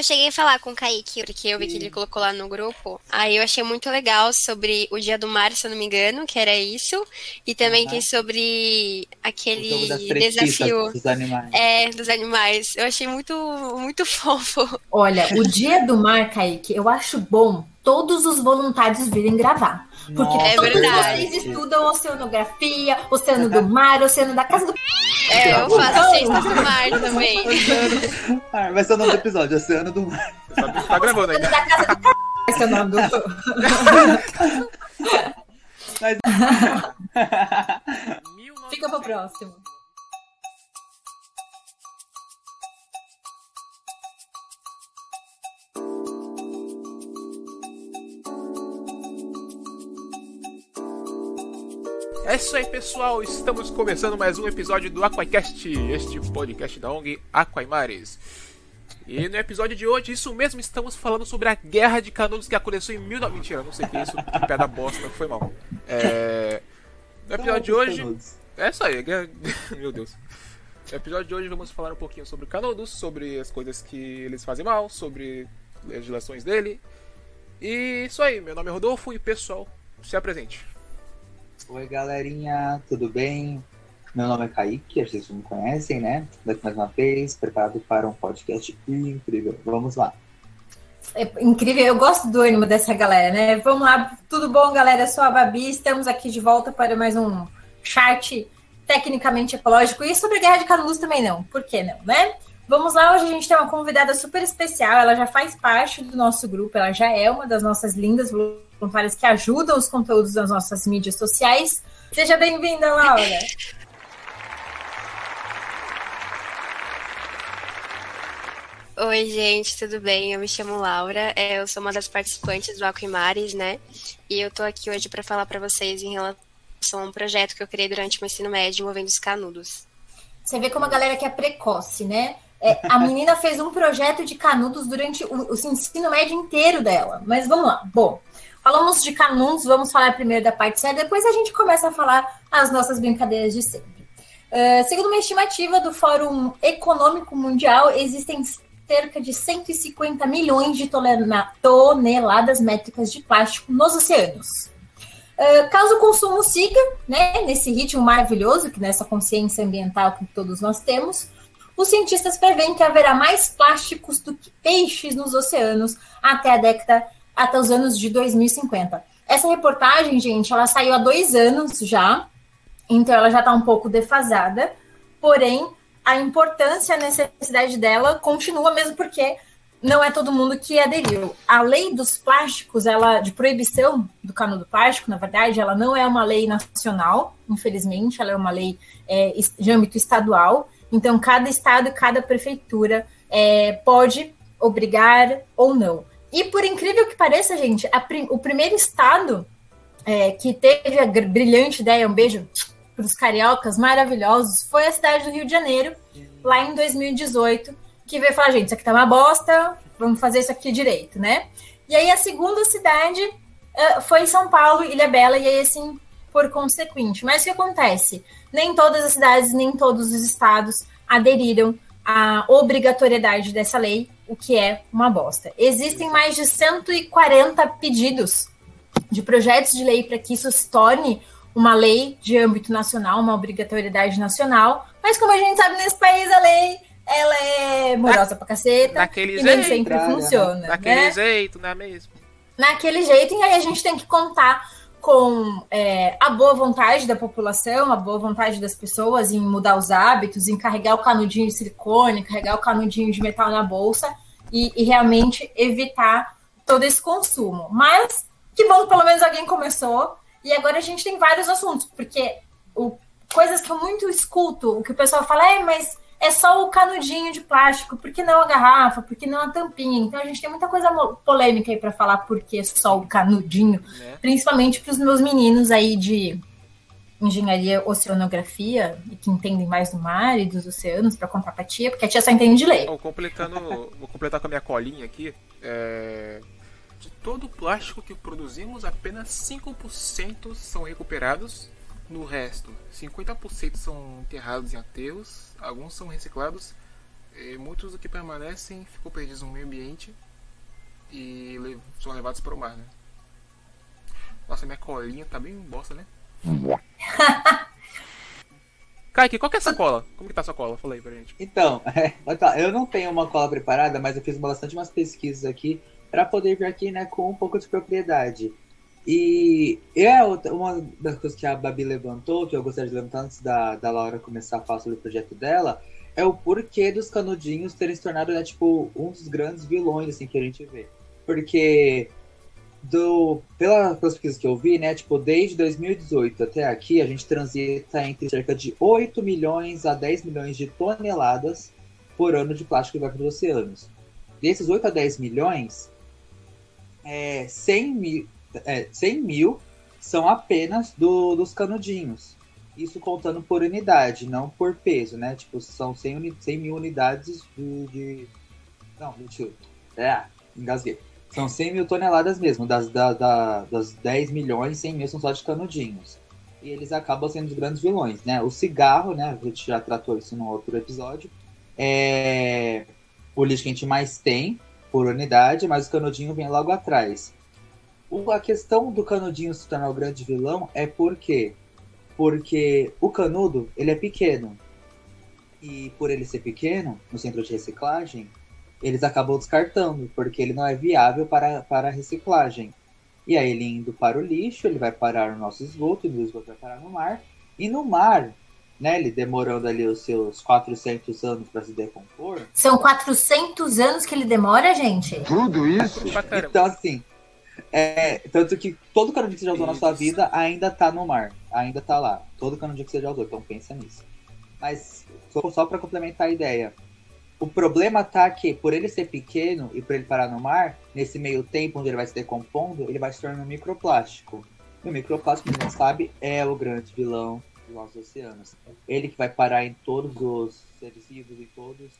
eu cheguei a falar com o Kaique, porque eu vi que ele colocou lá no grupo. Aí eu achei muito legal sobre o Dia do Mar, se eu não me engano, que era isso. E também tem sobre aquele desafio. Dos animais. É, dos animais. Eu achei muito, muito fofo. Olha, o Dia do Mar, Kaique, eu acho bom todos os voluntários virem gravar. Porque Nossa, é todos verdade. vocês estudam oceanografia, oceano do mar, oceano da casa do. É, eu faço ciências do mar também. Ah, vai ser o nome do episódio, Oceano do Mar. Tá gravando ainda. da casa do vai ser o nome do. Mas... Fica pro próximo. É isso aí, pessoal. Estamos começando mais um episódio do Aquacast, este podcast da ONG Aquaimares. E no episódio de hoje, isso mesmo, estamos falando sobre a Guerra de Canudos que aconteceu em 19... Mentira, não sei o que é isso, que pé da bosta, foi mal. É... No episódio de hoje... É isso aí, guerra... meu Deus. No episódio de hoje vamos falar um pouquinho sobre Canudos, sobre as coisas que eles fazem mal, sobre legislações dele. E isso aí, meu nome é Rodolfo e pessoal, se apresente. Oi, galerinha, tudo bem? Meu nome é Kaique, vocês me conhecem, né? Daqui mais uma vez, preparado para um podcast incrível. Vamos lá. É incrível, eu gosto do ânimo dessa galera, né? Vamos lá, tudo bom, galera? Eu sou a Babi, estamos aqui de volta para mais um chart tecnicamente ecológico e sobre Guerra de Canudos também não, por que não, né? Vamos lá, hoje a gente tem uma convidada super especial, ela já faz parte do nosso grupo, ela já é uma das nossas lindas voluntárias que ajudam os conteúdos das nossas mídias sociais. Seja bem-vinda, Laura! Oi, gente, tudo bem? Eu me chamo Laura, é, eu sou uma das participantes do Aquimares, né? E eu tô aqui hoje para falar para vocês em relação a um projeto que eu criei durante o ensino médio envolvendo os canudos. Você vê como a galera que é precoce, né? É, a menina fez um projeto de canudos durante o, o, ensino médio inteiro dela. Mas vamos lá. Bom, falamos de canudos, vamos falar primeiro da parte séria, depois a gente começa a falar as nossas brincadeiras de sempre. Uh, segundo uma estimativa do Fórum Econômico Mundial, existem cerca de 150 milhões de toneladas métricas de plástico nos oceanos. Uh, caso o consumo siga né, nesse ritmo maravilhoso, que nessa consciência ambiental que todos nós temos, os cientistas preveem que haverá mais plásticos do que peixes nos oceanos até a década, até os anos de 2050. Essa reportagem, gente, ela saiu há dois anos já, então ela já está um pouco defasada, porém a importância, a necessidade dela continua mesmo porque não é todo mundo que aderiu. A lei dos plásticos, ela de proibição do canudo plástico, na verdade, ela não é uma lei nacional, infelizmente, ela é uma lei é, de âmbito estadual. Então, cada estado e cada prefeitura é, pode obrigar ou não. E por incrível que pareça, gente, prim o primeiro estado é, que teve a brilhante ideia, um beijo para os cariocas maravilhosos, foi a cidade do Rio de Janeiro, lá em 2018, que veio falar, gente, isso aqui tá uma bosta, vamos fazer isso aqui direito, né? E aí a segunda cidade uh, foi São Paulo, Ilha Bela, e aí assim por consequente. Mas o que acontece? Nem todas as cidades, nem todos os estados aderiram à obrigatoriedade dessa lei, o que é uma bosta. Existem mais de 140 pedidos de projetos de lei para que isso se torne uma lei de âmbito nacional, uma obrigatoriedade nacional, mas como a gente sabe nesse país a lei ela é morosa pra caceta Daquele e nem jeito, sempre funciona. Daquele né? jeito, não é mesmo? Naquele jeito, e aí a gente tem que contar com é, a boa vontade da população, a boa vontade das pessoas em mudar os hábitos, em carregar o canudinho de silicone, carregar o canudinho de metal na bolsa e, e realmente evitar todo esse consumo. Mas que bom que pelo menos alguém começou. E agora a gente tem vários assuntos, porque o, coisas que eu muito escuto, o que o pessoal fala, é, mas é só o canudinho de plástico, por que não a garrafa, por que não a tampinha? Então a gente tem muita coisa polêmica aí para falar por que só o canudinho, né? principalmente para os meus meninos aí de engenharia oceanografia e que entendem mais do mar e dos oceanos para contar pra tia, porque a tia só entende de lei. Vou, completando, vou completar com a minha colinha aqui. É... De todo o plástico que produzimos, apenas 5% são recuperados. No resto, 50% são enterrados em aterros alguns são reciclados E muitos do que permanecem ficam perdidos no meio ambiente e le- são levados para o mar, né? Nossa, minha colinha tá bem bosta, né? Kaique, qual que é essa cola? Como que tá essa cola? Fala aí pra gente. Então, é, eu não tenho uma cola preparada, mas eu fiz bastante umas pesquisas aqui para poder vir aqui, né, com um pouco de propriedade. E é uma das coisas que a Babi levantou, que eu gostaria de levantar antes da, da Laura começar a falar sobre o projeto dela, é o porquê dos canudinhos terem se tornado, né, tipo, um dos grandes vilões, assim, que a gente vê. Porque do, pela, pelas pesquisas que eu vi, né, tipo, desde 2018 até aqui, a gente transita entre cerca de 8 milhões a 10 milhões de toneladas por ano de plástico que vai para os oceanos. Desses 8 a 10 milhões, é, 100, mil, é, 100 mil são apenas do, dos canudinhos. Isso contando por unidade, não por peso, né? Tipo, são 100, uni- 100 mil unidades de, de... Não, mentira. É, engasguei. São 100 mil toneladas mesmo. Das, da, da- das 10 milhões, 100 mil são só de canudinhos. E eles acabam sendo os grandes vilões, né? O cigarro, né? A gente já tratou isso num outro episódio. É o lixo que a gente mais tem por unidade, mas o canudinho vem logo atrás. O- a questão do canudinho se tornar o grande vilão é por quê? Porque o canudo, ele é pequeno. E por ele ser pequeno, no centro de reciclagem, eles acabam descartando, porque ele não é viável para, para a reciclagem. E aí ele indo para o lixo, ele vai parar no nosso esgoto, e o esgoto vai parar no mar. E no mar, né, ele demorando ali os seus 400 anos para se decompor. São 400 anos que ele demora, gente? Tudo isso? Então, assim, é, tanto que todo canudinho que você já usou na sua vida ainda tá no mar, ainda tá lá. Todo canudinho que você já usou, então pensa nisso. Mas, só, só para complementar a ideia, o problema tá que, por ele ser pequeno e por ele parar no mar, nesse meio tempo onde ele vai se decompondo, ele vai se tornando um microplástico. E o microplástico, como a gente sabe, é o grande vilão dos nossos oceanos. Ele que vai parar em todos os seres vivos, em todos,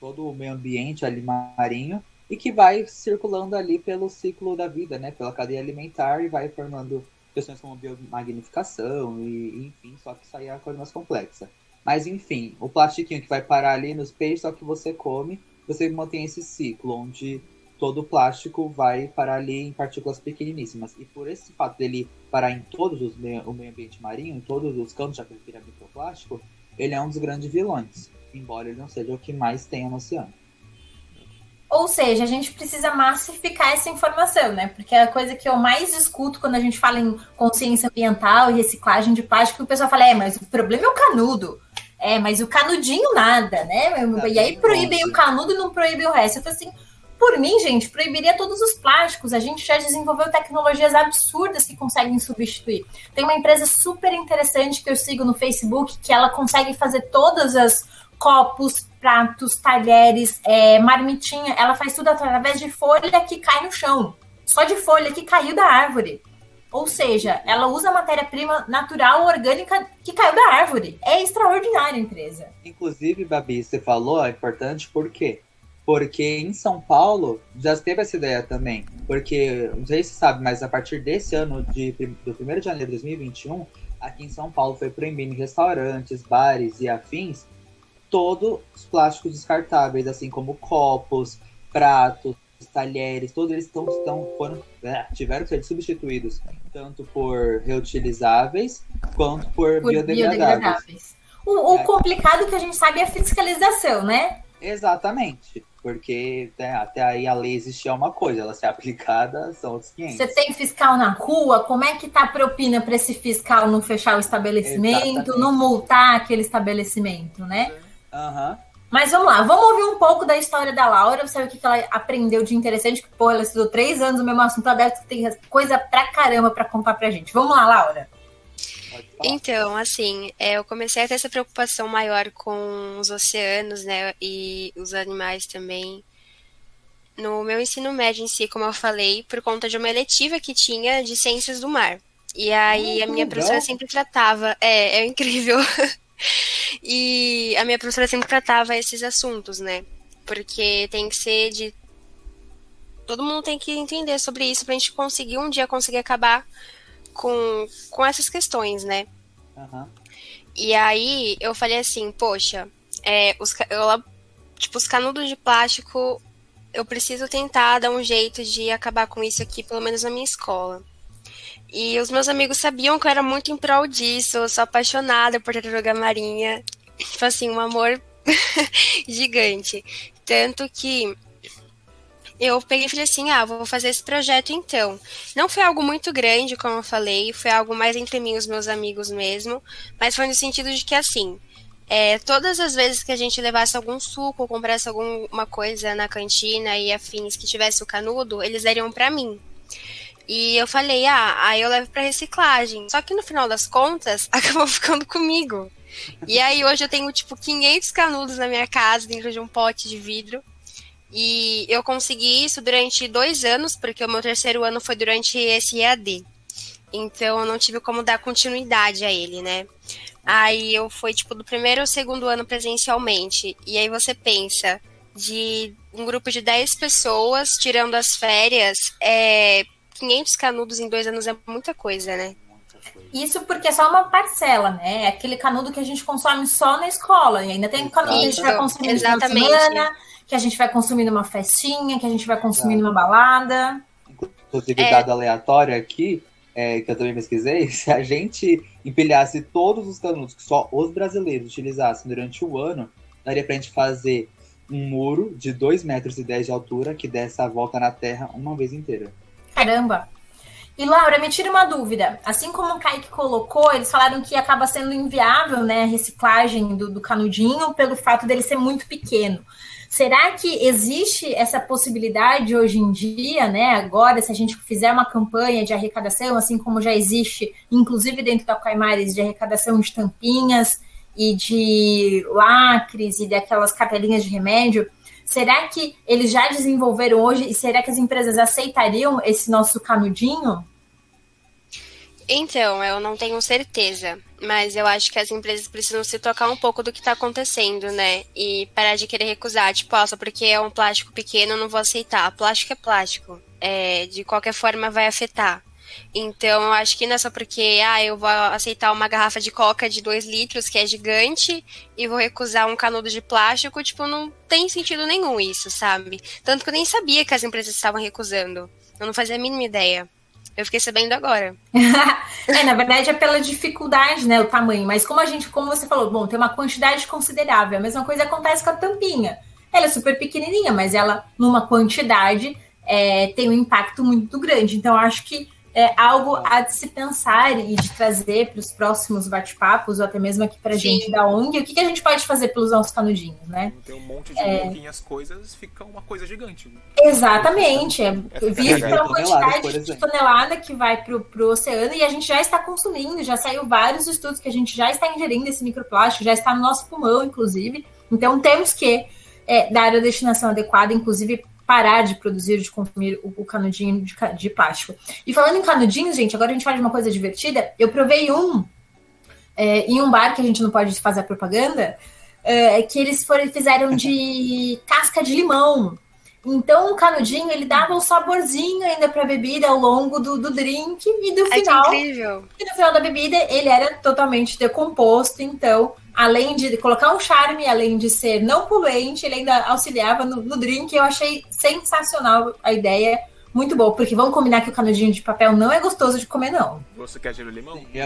todo o meio ambiente ali marinho, e que vai circulando ali pelo ciclo da vida, né? Pela cadeia alimentar e vai formando questões como biomagnificação e, enfim, só que isso aí é coisa mais complexa. Mas enfim, o plastiquinho que vai parar ali nos peixes, só que você come, você mantém esse ciclo onde todo o plástico vai parar ali em partículas pequeniníssimas. E por esse fato dele parar em todos os meio, o meio ambiente marinho, em todos os campos, já que ele vira microplástico, ele é um dos grandes vilões, embora ele não seja o que mais tenha no oceano. Ou seja, a gente precisa massificar essa informação, né? Porque a coisa que eu mais escuto quando a gente fala em consciência ambiental e reciclagem de plástico, o pessoal fala, é, mas o problema é o canudo. É, mas o canudinho nada, né? E aí bem proíbem o canudo e não proíbem o resto. Eu falei assim, por mim, gente, proibiria todos os plásticos. A gente já desenvolveu tecnologias absurdas que conseguem substituir. Tem uma empresa super interessante que eu sigo no Facebook que ela consegue fazer todas as copos, pratos, talheres, é, marmitinha. Ela faz tudo através de folha que cai no chão. Só de folha que caiu da árvore. Ou seja, ela usa matéria-prima natural, orgânica que caiu da árvore. É extraordinária a empresa. Inclusive, Babi, você falou, é importante por quê? Porque em São Paulo já teve essa ideia também. Porque, não sei se você sabe, mas a partir desse ano, de, do 1 de janeiro de 2021, aqui em São Paulo foi proibido em restaurantes, bares e afins todos os plásticos descartáveis, assim como copos, pratos, talheres, todos eles estão, estão foram, é, tiveram que ser substituídos tanto por reutilizáveis quanto por, Por biodegradáveis. biodegradáveis. O, o É. complicado que a gente sabe é a fiscalização, né? Exatamente. Porque né, até aí a lei existir é uma coisa, ela ser aplicada são outros 500. Você tem fiscal na rua, como é que tá a propina para esse fiscal não fechar o estabelecimento, Exatamente. não multar aquele estabelecimento, né? Aham. Mas vamos lá, vamos ouvir um pouco da história da Laura, saber o que que ela aprendeu de interessante, que, pô, ela estudou três anos no mesmo assunto, ela deve ter coisa pra caramba pra contar pra gente. Vamos lá, Laura. Então, assim, é, eu comecei a ter essa preocupação maior com os oceanos, né, e os animais também. No meu ensino médio em si, como eu falei, por conta de uma eletiva que tinha de ciências do mar. E aí Ah, a minha legal. professora sempre tratava, é, é incrível. e a minha professora sempre tratava esses assuntos, né? Porque tem que ser de todo mundo tem que entender sobre isso pra gente conseguir um dia conseguir acabar com, com essas questões, né? Aham. E aí eu falei assim, poxa, é, os, ela tipo, os canudos de plástico, eu preciso tentar dar um jeito de acabar com isso aqui, pelo menos na minha escola. E os meus amigos sabiam que eu era muito em prol disso, eu sou apaixonada por tartaruga marinha. Tipo assim, um amor gigante. Tanto que eu peguei e falei assim: ah, vou fazer esse projeto então. Não foi algo muito grande, como eu falei, foi algo mais entre mim e os meus amigos mesmo, mas foi no sentido de que assim. É, todas as vezes que a gente levasse algum suco ou comprasse alguma coisa na cantina e afins que tivesse o canudo, eles dariam para mim. E eu falei, ah, aí eu levo para reciclagem. Só que no final das contas, acabou ficando comigo. E aí hoje eu tenho tipo 500 canudos na minha casa dentro de um pote de vidro. E eu consegui isso durante dois anos, porque o meu terceiro ano foi durante esse EAD. Então eu não tive como dar continuidade a ele, né? Aí eu fui, tipo, do primeiro ao segundo ano presencialmente. E aí você pensa, de um grupo de 10 pessoas, tirando as férias, é, 500 canudos em dois anos é muita coisa, né? Isso porque é só uma parcela, né? É aquele canudo que a gente consome só na escola. E ainda tem canudo que a gente vai consumir Exatamente. na semana, que a gente vai consumir numa festinha, que a gente vai consumir numa balada. Inclusive, é. dado aleatório aqui, é, que eu também pesquisei, se a gente empilhasse todos os canudos que só os brasileiros utilizassem durante o ano, daria pra gente fazer um muro de 2 metros e 10 de altura que desse a volta na Terra uma vez inteira. Caramba! E Laura, me tira uma dúvida. Assim como o Kaique colocou, eles falaram que acaba sendo inviável né, a reciclagem do, do canudinho pelo fato dele ser muito pequeno. Será que existe essa possibilidade hoje em dia, né? Agora, se a gente fizer uma campanha de arrecadação, assim como já existe, inclusive dentro da Caimares, de arrecadação de tampinhas e de lacres e daquelas cartelinhas de remédio, Será que eles já desenvolveram hoje e será que as empresas aceitariam esse nosso canudinho? Então, eu não tenho certeza, mas eu acho que as empresas precisam se tocar um pouco do que está acontecendo, né? E parar de querer recusar, tipo, ó, só porque é um plástico pequeno eu não vou aceitar. Plástico é plástico. É, de qualquer forma vai afetar. Então, eu acho que não é só porque, ah, eu vou aceitar uma garrafa de coca de 2 litros, que é gigante, e vou recusar um canudo de plástico, tipo, não tem sentido nenhum isso, sabe? Tanto que eu nem sabia que as empresas estavam recusando. Eu não fazia a mínima ideia. Eu fiquei sabendo agora. é, na verdade é pela dificuldade, né, o tamanho. Mas como a gente, como você falou, bom, tem uma quantidade considerável. A mesma coisa acontece com a tampinha. Ela é super pequenininha, mas ela, numa quantidade, é, tem um impacto muito grande. Então, acho que é algo a de se pensar e de trazer para os próximos bate-papos, ou até mesmo aqui para a gente da ONG, o que, que a gente pode fazer pelos nossos canudinhos, né? Tem um monte de é... pouquinhas coisas, fica uma coisa gigante. Exatamente. É, visto pela quantidade de tonelada que vai para o oceano, e a gente já está consumindo, já saiu vários estudos que a gente já está ingerindo esse microplástico, já está no nosso pulmão, inclusive. Então, temos que é, dar a destinação adequada, inclusive parar de produzir, de consumir o, o canudinho de, de, plástico. E falando em canudinhos, gente, agora a gente fala de uma coisa divertida. Eu provei um é, em um bar que a gente não pode fazer propaganda, é, que eles foram, fizeram de casca de limão. Então, o canudinho, ele dava um saborzinho ainda para a bebida ao longo do, do drink e do final. Ai, e no final da bebida, ele era totalmente decomposto. Então, além de colocar um charme, além de ser não poluente, ele ainda auxiliava no, no drink. Eu achei sensacional a ideia. Muito boa, porque vamos combinar que o canudinho de papel não é gostoso de comer, não. Você quer gelo limão? Sim, é,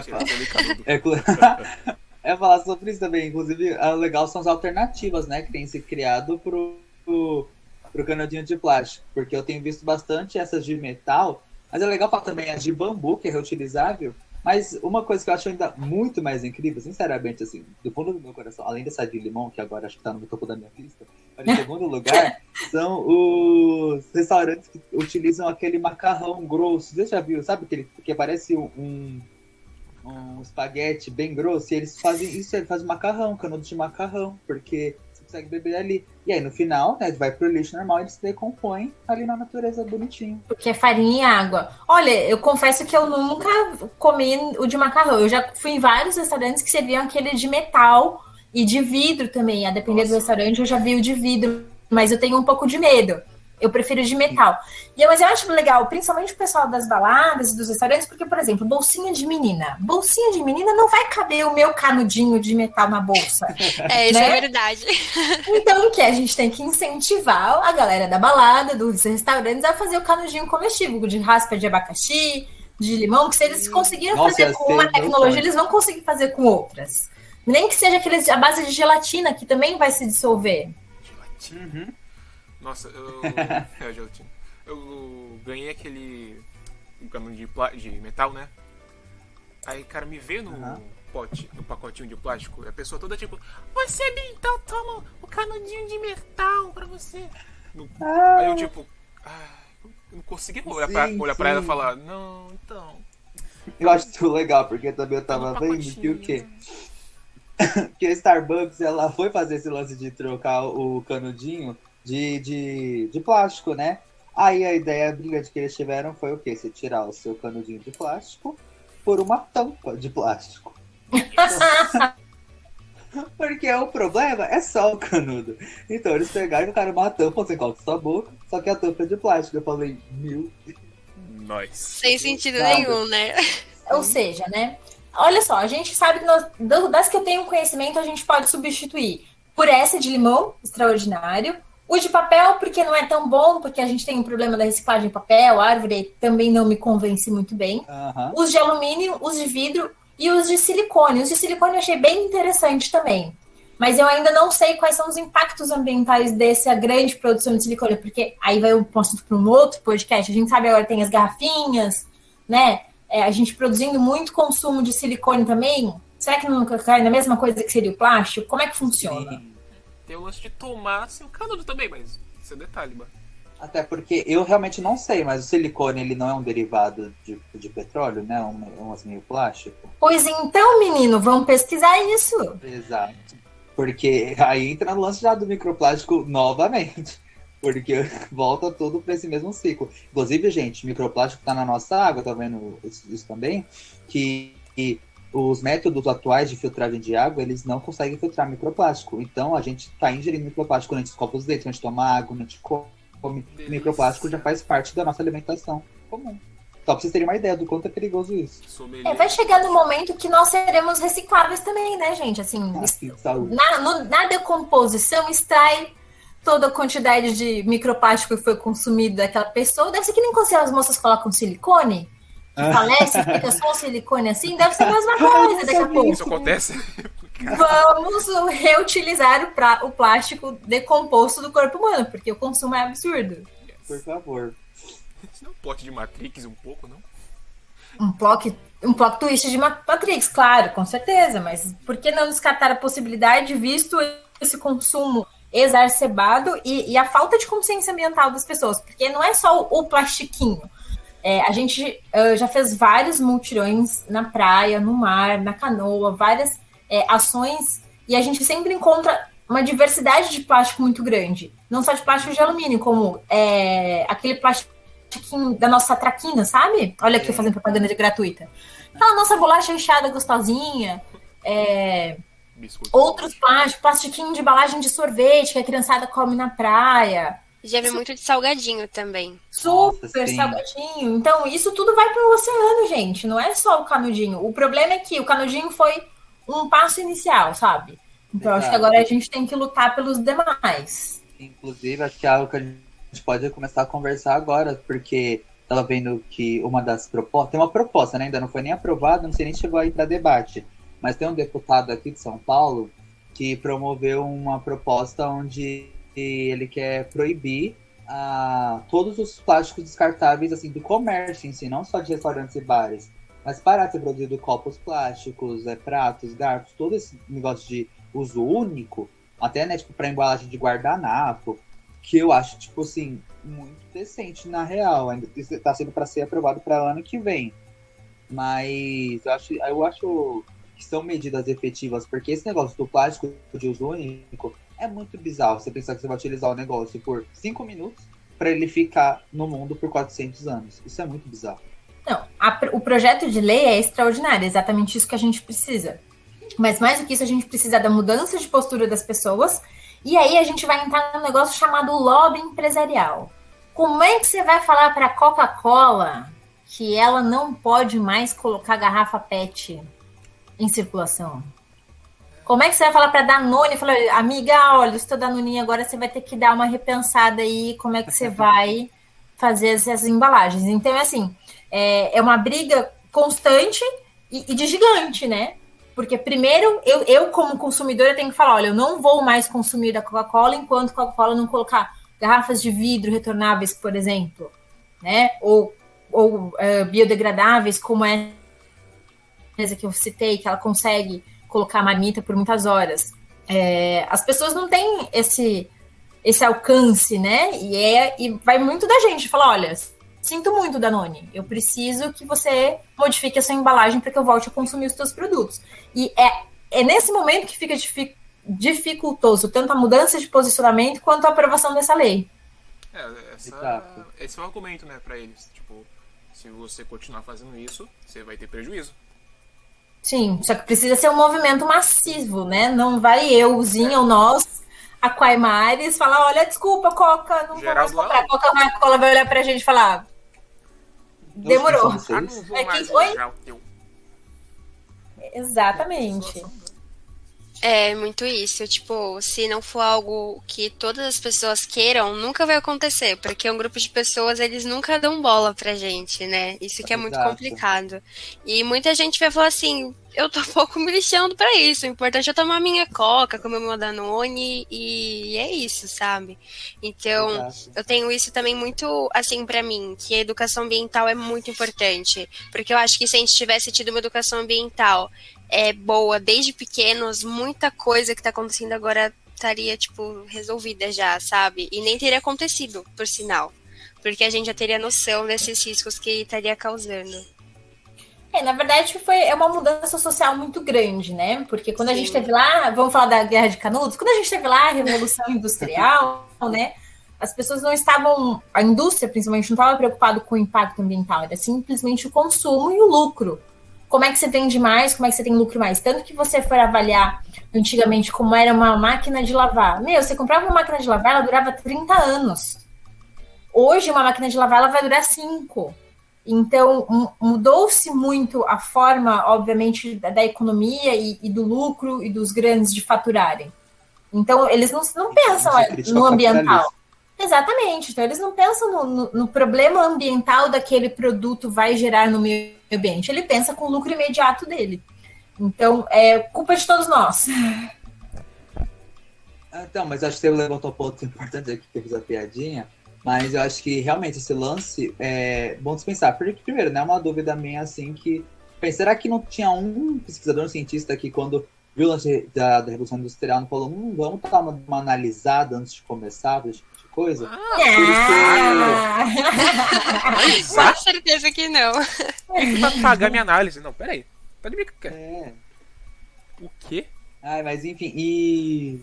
é, falar sobre isso também. Inclusive, o legal são as alternativas, né, que tem se criado pro, pro, pro canudinho de plástico. Porque eu tenho visto bastante essas de metal, mas é legal falar também as de bambu, que é reutilizável, mas uma coisa que eu acho ainda muito mais incrível, sinceramente, assim, do fundo do meu coração, além dessa de limão, que agora acho que tá no topo da minha lista, mas em segundo lugar, são os restaurantes que utilizam aquele macarrão grosso. Você já viu? Sabe aquele que parece um, um espaguete bem grosso? E eles fazem isso, eles fazem macarrão, canudo de macarrão, porque consegue beber ali. E aí, no final, né, vai pro lixo normal e ele se decompõe ali na natureza bonitinho. Porque é farinha e água. Olha, eu confesso que eu nunca comi o de macarrão. Eu já fui em vários restaurantes que serviam aquele de metal e de vidro também. A depender Nossa. do restaurante, eu já vi o de vidro. Mas eu tenho um pouco de medo. Eu prefiro de metal. E, mas eu acho legal, principalmente o pessoal das baladas e dos restaurantes, porque, por exemplo, bolsinha de menina. Bolsinha de menina não vai caber o meu canudinho de metal na bolsa. É, isso né? é verdade. Então, o que? A gente tem que incentivar a galera da balada, dos restaurantes, a fazer o canudinho comestível, de raspa de abacaxi, de limão, que se eles conseguiram Nossa, fazer com uma tecnologia, eles vão conseguir fazer com outras. Nem que seja aqueles à base de gelatina, que também vai se dissolver. Gelatina. Uhum. Nossa, eu. é, gelatina. Eu ganhei aquele. um cano de, pla- de metal, né? Aí, cara, me vê no Aham. pote, no pacotinho de plástico, a pessoa toda tipo, você então toma o canudinho de metal pra você. No- Aí eu tipo, ah, eu não consegui olhar, pra, Sim, olhar pra ela e falar, não, então. Eu acho isso legal, porque também eu tava vendo que o quê? que a Starbucks ela foi fazer esse lance de trocar o canudinho de, de, de plástico, né? Aí a ideia, a briga de que eles tiveram foi o quê? Você tirar o seu canudinho de plástico por uma tampa de plástico. Porque o problema é só o canudo. Então eles pegaram e colocaram uma tampa, você coloca sua boca, só que a tampa é de plástico. Eu falei, meu Nós. Sem sentido Nada. nenhum, né? Ou seja, né? Olha só, a gente sabe que nós- das que eu tenho conhecimento, a gente pode substituir por essa de limão, extraordinário. O de papel, porque não é tão bom, porque a gente tem um problema da reciclagem de papel, árvore também não me convence muito bem. Aham. Os de alumínio, os de vidro e os de silicone. Os de silicone eu achei bem interessante também. Mas eu ainda não sei quais são os impactos ambientais dessa grande produção de silicone, porque aí vai eu posso para um outro podcast. A gente sabe agora tem as garrafinhas, né? É, a gente produzindo muito consumo de silicone também. Será que não cai na mesma coisa que seria o plástico? Como é que funciona? Sim. Tem o lance de tomar seu canudo também, mas isso é detalhe, mano. Até porque eu realmente não sei, mas o silicone ele não é um derivado de, de petróleo, né? Um, um assim, meio plástico. Pois então, menino, vamos pesquisar isso. Exato. Porque aí entra no lance já do microplástico novamente. Porque volta tudo para esse mesmo ciclo. Inclusive, gente, microplástico tá na nossa água, tá vendo isso, isso também? Que, que os métodos atuais de filtragem de água, eles não conseguem filtrar microplástico. Então, a gente tá ingerindo microplástico quando a gente escova os dentes, quando a gente toma água, quando a gente come. Delícia. Microplástico já faz parte da nossa alimentação comum. Só pra vocês terem uma ideia do quanto é perigoso isso. É, vai chegar no momento que nós seremos recicláveis também, né, gente? Assim, Assim, saúde. na, no- na decomposição extrai toda a quantidade de microplástico que foi consumido daquela pessoa. Deve ser que nem quando as moças colocam silicone, que falece, fica só o silicone assim, deve ser a mesma coisa daqui a pouco. Isso acontece? Vamos reutilizar o, pra- o plástico decomposto do corpo humano, porque o consumo é absurdo. Por favor. Isso não é um pote de Matrix um pouco, não? Um plot, um plot twist de Ma- Matrix, claro, com certeza, mas por que não descartar a possibilidade, visto esse consumo exacerbado e, e a falta de consciência ambiental das pessoas? Porque não é só o, o plastiquinho. É, a gente ah, já fez vários multirões na praia, no mar, na canoa, várias é, ações, e a gente sempre encontra uma diversidade de plástico muito grande. Não só de plástico de alumínio, como é, aquele plástico da nossa traquina, sabe? Olha aqui eu fazendo propaganda de gratuita. Aquela nossa bolacha recheada gostosinha. é, outros plásticos, plastiquinho de embalagem de sorvete que a criançada come na praia. Já vi muito de salgadinho também. Super Nossa, salgadinho. Então, isso tudo vai para o oceano, gente. Não é só o canudinho. O problema é que o canudinho foi um passo inicial, sabe? Então, acho que Exato. agora a gente tem que lutar pelos demais. Inclusive, acho que é algo que a gente pode começar a conversar agora, porque tava vendo que uma das propostas. Tem uma proposta, né? Ainda não foi nem aprovada, não sei nem se chegou aí para debate. Mas tem um deputado aqui de São Paulo que promoveu uma proposta onde ele quer proibir ah, todos os plásticos descartáveis assim do comércio em si, não só de restaurantes e bares, mas parar de ser produzido copos plásticos, é, pratos, garfos, todo esse negócio de uso único, até né, tipo, para embalagem de guardanapo, que eu acho tipo assim muito decente na real, ainda está sendo para ser aprovado para ano que vem. Mas eu acho, eu acho que são medidas efetivas, porque esse negócio do plástico de uso único é muito bizarro. Você pensar que você vai utilizar o negócio por 5 minutos para ele ficar no mundo por 400 anos. Isso é muito bizarro. Não, a o projeto de lei é extraordinário, é exatamente isso que a gente precisa. Mas mais do que isso, a gente precisa da mudança de postura das pessoas. E aí a gente vai entrar num negócio chamado lobby empresarial. Como é que você vai falar para a Coca-Cola que ela não pode mais colocar garrafa PET em circulação? Como é que você vai falar para Danone? Falar, amiga, olha, estou Danoninha, agora você vai ter que dar uma repensada aí, como é que você vai fazer essas embalagens. Então, é assim, é, é uma briga constante e, e de gigante, né? Porque primeiro, eu, eu como consumidora tenho que falar, olha, eu não vou mais consumir da Coca-Cola enquanto Coca-Cola não colocar garrafas de vidro retornáveis, por exemplo, né? Ou, ou uh, biodegradáveis, como é que eu citei, que ela consegue colocar a marmita por muitas horas. É, as pessoas não têm esse esse alcance, né? E, é, e vai muito da gente falar, olha, sinto muito, Danone, eu preciso que você modifique a sua embalagem para que eu volte a consumir os seus produtos. E é, é nesse momento que fica dificultoso tanto a mudança de posicionamento quanto a aprovação dessa lei. É, essa, esse é o argumento, né, para eles. Tipo, se você continuar fazendo isso, você vai ter prejuízo. Sim, só que precisa ser um movimento massivo, né? Não vai euzinho ou nós, a Quaimares, falar, olha, desculpa, Coca, não vou mais comprar. Coca Coca-Cola vai olhar pra gente e falar. Demorou. Ah, não vou é mais Oi? teu. Exatamente. É muito isso. Tipo, se não for algo que todas as pessoas queiram, nunca vai acontecer. Porque um grupo de pessoas, eles nunca dão bola pra gente, né? Isso que é muito Exato. complicado. E muita gente vai falar assim: eu tô um pouco me lixando pra isso. O importante é tomar minha coca, comer meu Danone e é isso, sabe? Então, Exato. eu tenho isso também muito assim para mim, que a educação ambiental é muito importante. Porque eu acho que se a gente tivesse tido uma educação ambiental é boa desde pequenos, muita coisa que tá acontecendo agora estaria, tipo, resolvida já, sabe? E nem teria acontecido, por sinal. Porque a gente já teria noção desses riscos que estaria causando. É, na verdade, foi é uma mudança social muito grande, né? Porque quando Sim. a gente teve lá, vamos falar da Guerra de Canudos, quando a gente teve lá a Revolução Industrial, né? As pessoas não estavam, a indústria principalmente, não estava preocupado com o impacto ambiental, era simplesmente o consumo e o lucro como é que você vende mais, como é que você tem lucro mais. Tanto que você for avaliar antigamente como era uma máquina de lavar. Meu, você comprava uma máquina de lavar, ela durava 30 anos. Hoje, uma máquina de lavar, ela vai durar 5. Então, mudou-se muito a forma, obviamente, da, da economia e, e, do lucro e dos grandes de faturarem. Então, eles não, não pensam no ambiental. Exatamente. Então, eles não pensam no, no, no, problema ambiental daquele produto vai gerar no meio ambiente. Ele pensa com o lucro imediato dele. Então, é culpa de todos nós. Então, mas acho que você levantou pontos importantes aqui que eu fiz a piadinha. Mas eu acho que realmente esse lance é bom dispensar. Porque, primeiro, né, é uma dúvida minha assim que. Será que não tinha um pesquisador, um cientista que quando viu o lance da, da Revolução Industrial não falou, hum, vamos dar uma, uma analisada antes de começar? Coisa. Ah, Com certeza que não. Vai pagar minha análise. Não, peraí. Tá de brincadeira. É. O quê? Ai, mas enfim, e.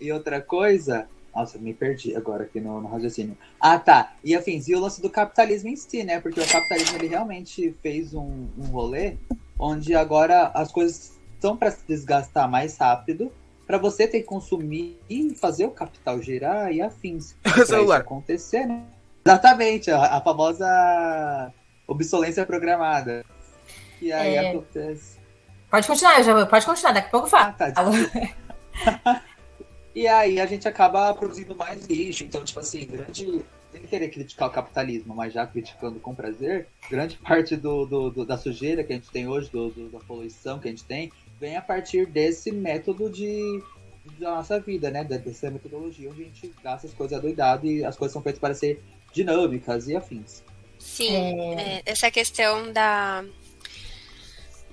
E outra coisa. Nossa, me perdi agora aqui no, no raciocínio. Ah, tá. E afim, e o lance do capitalismo em si, né? Porque o capitalismo ele realmente fez um, um rolê onde agora as coisas estão para se desgastar mais rápido para você ter que consumir e fazer o capital girar e afins. Celular. Isso acontecer, né? Exatamente, a, a famosa obsolência programada. E aí é... acontece. Pode continuar, já pode continuar, daqui a pouco eu falo. Ah, tá, e aí a gente acaba produzindo mais lixo. Então, tipo assim, grande. Sem querer criticar o capitalismo, mas já criticando com prazer, grande parte do, do, do da sujeira que a gente tem hoje, do, do, da poluição que a gente tem, vem a partir desse método de da nossa vida, né? Dessa metodologia onde a gente gasta as coisas adoidado e as coisas são feitas para ser dinâmicas e afins. Sim, é... É, essa questão da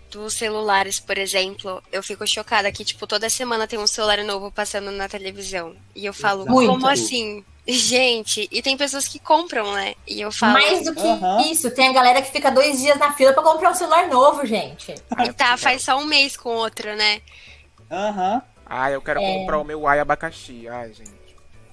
dos celulares, por exemplo, eu fico chocada que, tipo, toda semana tem um celular novo passando na televisão. E eu falo, Muito. como assim? Gente, e tem pessoas que compram, né? E eu falo. Mais do que uhum. isso, tem a galera que fica dois dias na fila para comprar um celular novo, gente. E tá, faz só um mês com outro, né? Aham. Uhum. Ah, eu quero é... comprar o meu ai abacaxi. Ai, gente.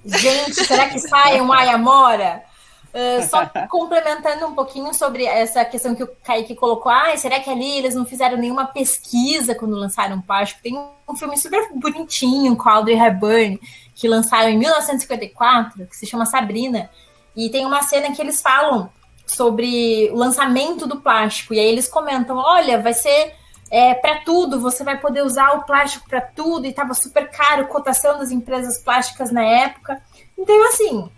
Gente, será que sai um ai amora? Uh, só complementando um pouquinho sobre essa questão que o Kaique colocou, ah, será que ali eles não fizeram nenhuma pesquisa quando lançaram o plástico? Tem um filme super bonitinho com Audrey Hepburn, que lançaram em 1954, que se chama Sabrina. E tem uma cena que eles falam sobre o lançamento do plástico. E aí eles comentam: olha, vai ser é, para tudo, você vai poder usar o plástico para tudo, e estava super caro, cotação das empresas plásticas na época. Então, assim,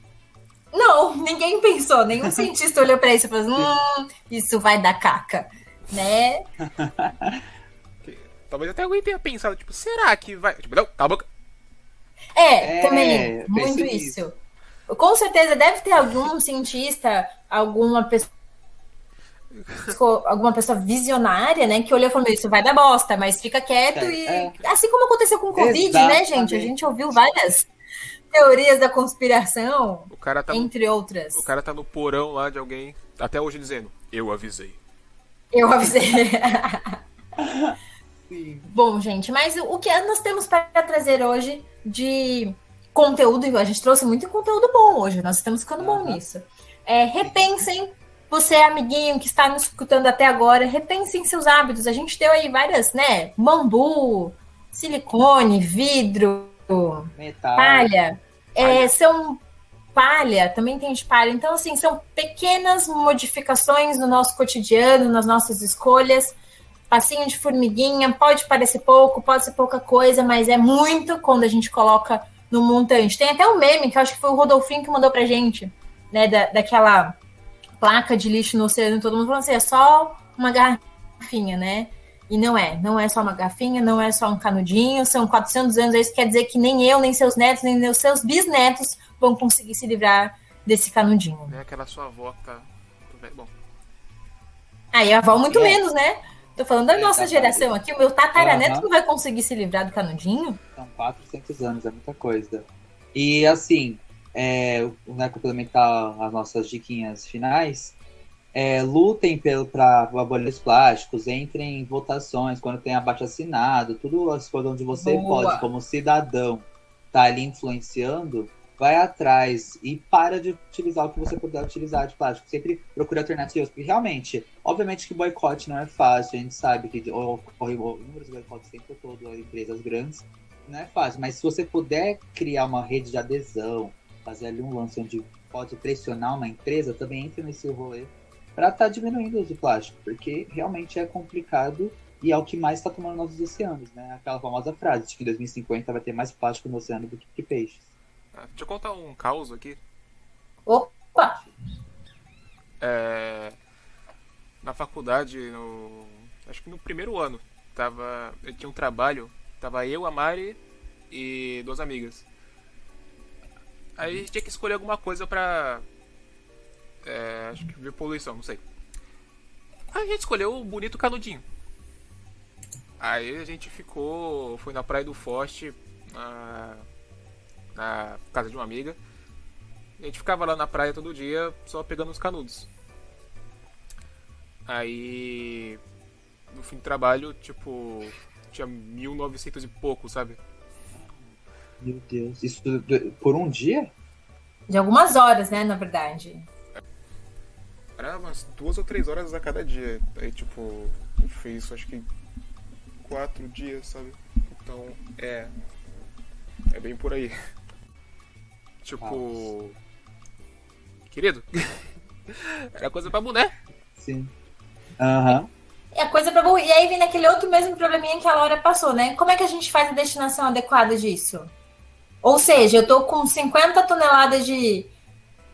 não, ninguém pensou, nenhum cientista olhou para isso e falou: hum, isso vai dar caca, né? Talvez até alguém tenha pensado, tipo, será que vai. Tipo, não, cala a boca. É, É, também, muito nisso. isso. Com certeza deve ter algum cientista, alguma pessoa. Alguma pessoa visionária, né, que olhou e falou: Isso vai dar bosta, mas fica quieto. É, e é. assim como aconteceu com o Covid, né, gente? A Exatamente. gente ouviu várias teorias da conspiração, O cara tá, no, entre outras. o cara tá no porão lá de alguém, até hoje dizendo, eu avisei. Eu avisei. Sim. Bom, gente, mas o que nós temos para trazer hoje de conteúdo, a gente trouxe muito conteúdo bom hoje, nós estamos ficando bom Aham. nisso. É, repensem, você amiguinho que está nos escutando até agora, repensem seus hábitos. A gente deu aí várias, né? Bambu, silicone, vidro, Metal. palha. É, Palha. são palha, também tem de palha. Então, assim, são pequenas modificações no nosso cotidiano, nas nossas escolhas. Passinho de formiguinha, pode parecer pouco, pode ser pouca coisa, mas é muito quando a gente coloca no montante. Tem até um meme que eu acho que foi o Rodolfinho que mandou pra gente, né? Da, daquela placa de lixo no oceano, todo mundo falando assim, é só uma garrafinha, né? E não é, não é só uma garrafinha, não é só um canudinho, são 400 anos, isso quer dizer que nem eu, nem seus netos, nem os seus bisnetos vão conseguir se livrar desse canudinho. Né? Aquela sua avó que tá. Bom, Aí a avó muito É. menos, né? Tô falando da É, nossa tá geração aqui, o meu tataraneto Aham. não vai conseguir se livrar do canudinho. São 400 anos, é muita coisa. E assim, é, né, complementar as nossas diquinhas finais, é, lutem para abolir os plásticos, entrem em votações quando tem abaixo assinado, tudo as coisas onde você Boa. pode, como cidadão, tá ali influenciando, vai atrás e para de utilizar o que você puder utilizar de plástico. Sempre procure alternativas, porque realmente, obviamente que boicote não é fácil, a gente sabe que ocorre inúmeros boicotes o tempo todo empresas grandes, não é fácil, mas se você puder criar uma rede de adesão, fazer ali um lance onde pode pressionar uma empresa, também entre nesse rolê para estar diminuindo o uso de plástico, porque realmente é complicado e é o que mais está tomando nossos oceanos, né? Aquela famosa frase de que em 2050 vai ter mais plástico no oceano do que peixes. Ah, deixa eu contar um caos aqui. Opa! É, na faculdade, no, acho que no primeiro ano, tava, eu tinha um trabalho, tava eu, a Mari e duas amigas. Aí a gente tinha que escolher alguma coisa pra. É, acho que ver poluição, não sei. Aí a gente escolheu o bonito canudinho. Aí a gente ficou. Foi na Praia do Forte, na, na casa de uma amiga. A gente ficava lá na praia todo dia, só pegando os canudos. Aí. No fim do trabalho, tipo. Tinha 1900 e pouco, sabe? Meu Deus, isso por um dia? De algumas horas, né, na verdade. Era umas duas ou três horas a cada dia. Aí, tipo, a gente fez isso acho que quatro dias, sabe? Então, é. É bem por aí. Tipo. Querido, era coisa pra boné. Sim. Aham. É coisa pra. E aí vem naquele outro mesmo probleminha que a Laura passou, né? Como é que a gente faz a destinação adequada disso? Ou seja, eu tô com 50 toneladas de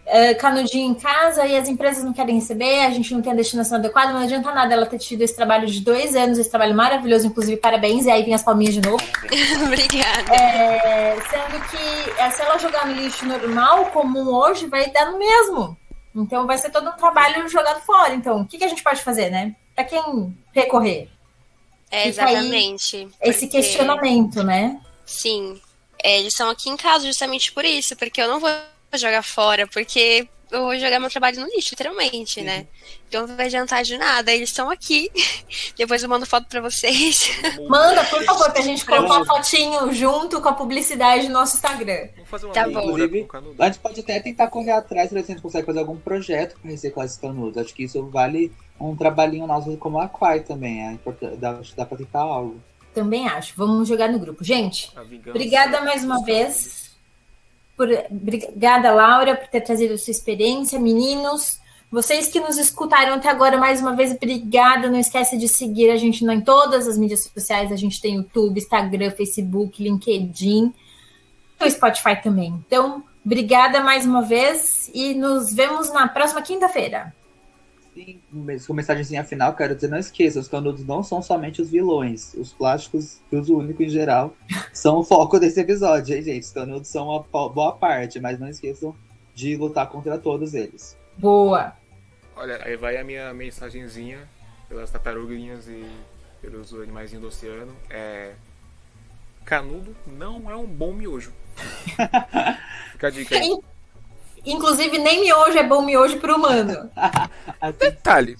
eh, canudinho em casa e as empresas não querem receber, a gente não tem a destinação adequada, não adianta nada ela ter tido esse trabalho de dois anos, esse trabalho maravilhoso, inclusive, parabéns, e aí vem as palminhas de novo. Obrigada. É, sendo que é, se ela jogar no lixo normal, comum hoje, vai dar no mesmo. Então vai ser todo um trabalho jogado fora. Então, o que, que a gente pode fazer, né? Pra quem recorrer? É, exatamente. Esse porque- questionamento, né? Sim. É, eles estão aqui em casa justamente por isso, porque eu não vou jogar fora, porque eu vou jogar meu trabalho no lixo, literalmente, né? Então não vai adiantar de nada. Eles estão aqui. Depois eu mando foto pra vocês. Manda, por favor, pra gente colocar uma fotinho junto com a publicidade no nosso Instagram. Vamos fazer uma Tá leitura bom. Inclusive. A gente pode até tentar correr atrás pra ver se a gente consegue fazer algum projeto para reciclar esses canudos. Acho que isso vale um trabalhinho nosso como Aquai também. É importante, dá, acho que dá pra tentar algo. Também acho. Vamos jogar no grupo. Gente, obrigada mais uma vez. Por, obrigada, Laura, por ter trazido a sua experiência. Meninos, vocês que nos escutaram até agora, mais uma vez, obrigada. Não esquece de seguir a gente em todas as mídias sociais. A gente tem YouTube, Instagram, Facebook, LinkedIn, o Spotify também. Então, obrigada mais uma vez e nos vemos na próxima quinta-feira. Sim, com mensagem final, quero dizer, não esqueça, os canudos não são somente os vilões. Os plásticos de uso único em geral são o foco desse episódio, hein, gente? Os canudos são uma boa parte, mas não esqueçam de lutar contra todos eles. Boa! Olha, aí vai a minha mensagenzinha pelas tartaruguinhas e pelos animais do oceano. É. Canudo não é um bom miojo. Fica a dica aí. Inclusive, nem miojo é bom miojo pro humano. Detalhe.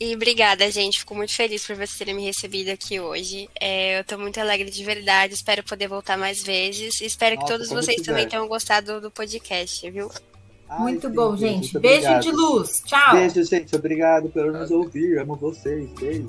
E obrigada, gente. Fico muito feliz por vocês terem me recebido aqui hoje. É, eu tô muito alegre de verdade. Espero poder voltar mais vezes. Espero Nossa, que todos vocês quiser. também tenham gostado do podcast, viu? Ai, muito sim, bom, gente. Beijo obrigado. de luz. Tchau. Beijo, gente. Obrigado por nos ouvir. Amo vocês. Beijo.